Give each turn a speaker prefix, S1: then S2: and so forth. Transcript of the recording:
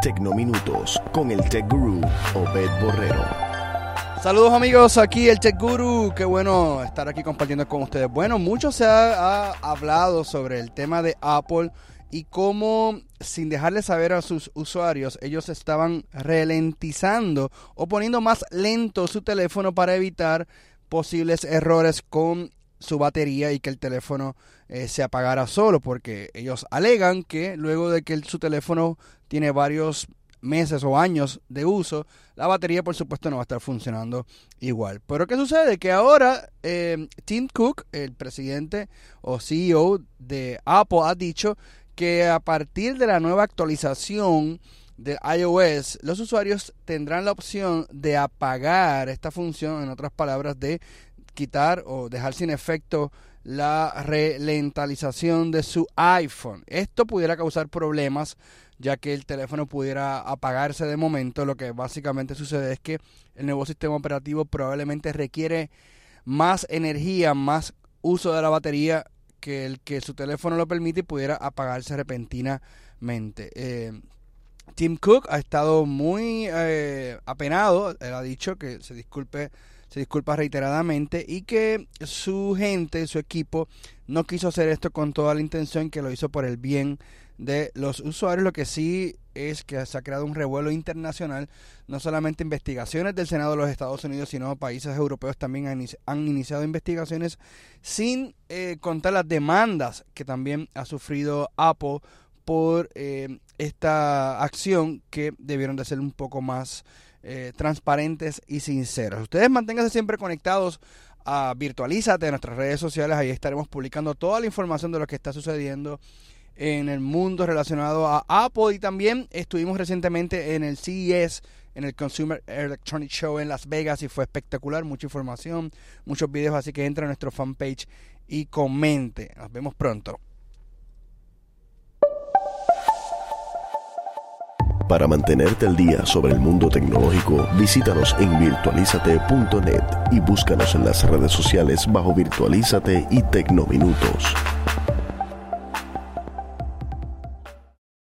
S1: Tecnominutos con el Tech Guru Obed Borrero.
S2: Saludos amigos, aquí el Tech Guru, qué bueno estar aquí compartiendo con ustedes. Bueno, mucho se ha, hablado sobre el tema de Apple y cómo sin dejarle saber a sus usuarios, ellos estaban ralentizando o poniendo más lento su teléfono para evitar posibles errores con su batería y que el teléfono eh, se apagara solo, porque ellos alegan que luego de que su teléfono tiene varios meses o años de uso, la batería por supuesto no va a estar funcionando igual. Pero ¿qué sucede? Que ahora eh, Tim Cook, el presidente o CEO de Apple, ha dicho que a partir de la nueva actualización de iOS, los usuarios tendrán la opción de apagar esta función, en otras palabras, de quitar o dejar sin efecto la relentalización de su iPhone. Esto pudiera causar problemas ya que el teléfono pudiera apagarse de momento. Lo que básicamente sucede es que el nuevo sistema operativo probablemente requiere más energía, más uso de la batería que el que su teléfono lo permite y pudiera apagarse repentinamente. Eh, Tim Cook ha estado muy eh, apenado, él ha dicho que se disculpe se disculpa reiteradamente y que su gente, su equipo, no quiso hacer esto con toda la intención, que lo hizo por el bien de los usuarios. Lo que sí es que se ha creado un revuelo internacional, no solamente investigaciones del Senado de los Estados Unidos, sino países europeos también han, iniciado investigaciones sin eh, contar las demandas que también ha sufrido Apple por eh, esta acción que debieron de ser un poco más eh, transparentes y sinceros. Ustedes manténganse siempre conectados a Virtualízate, en nuestras redes sociales, ahí estaremos publicando toda la información de lo que está sucediendo en el mundo relacionado a Apple y también estuvimos recientemente en el CES, en el Consumer Electronic Show en Las Vegas y fue espectacular, mucha información, muchos videos, así que entra a nuestro fanpage y comente. Nos vemos pronto.
S1: Para mantenerte al día sobre el mundo tecnológico, visítanos en virtualizate.net y búscanos en las redes sociales bajo Virtualízate y Tecnominutos.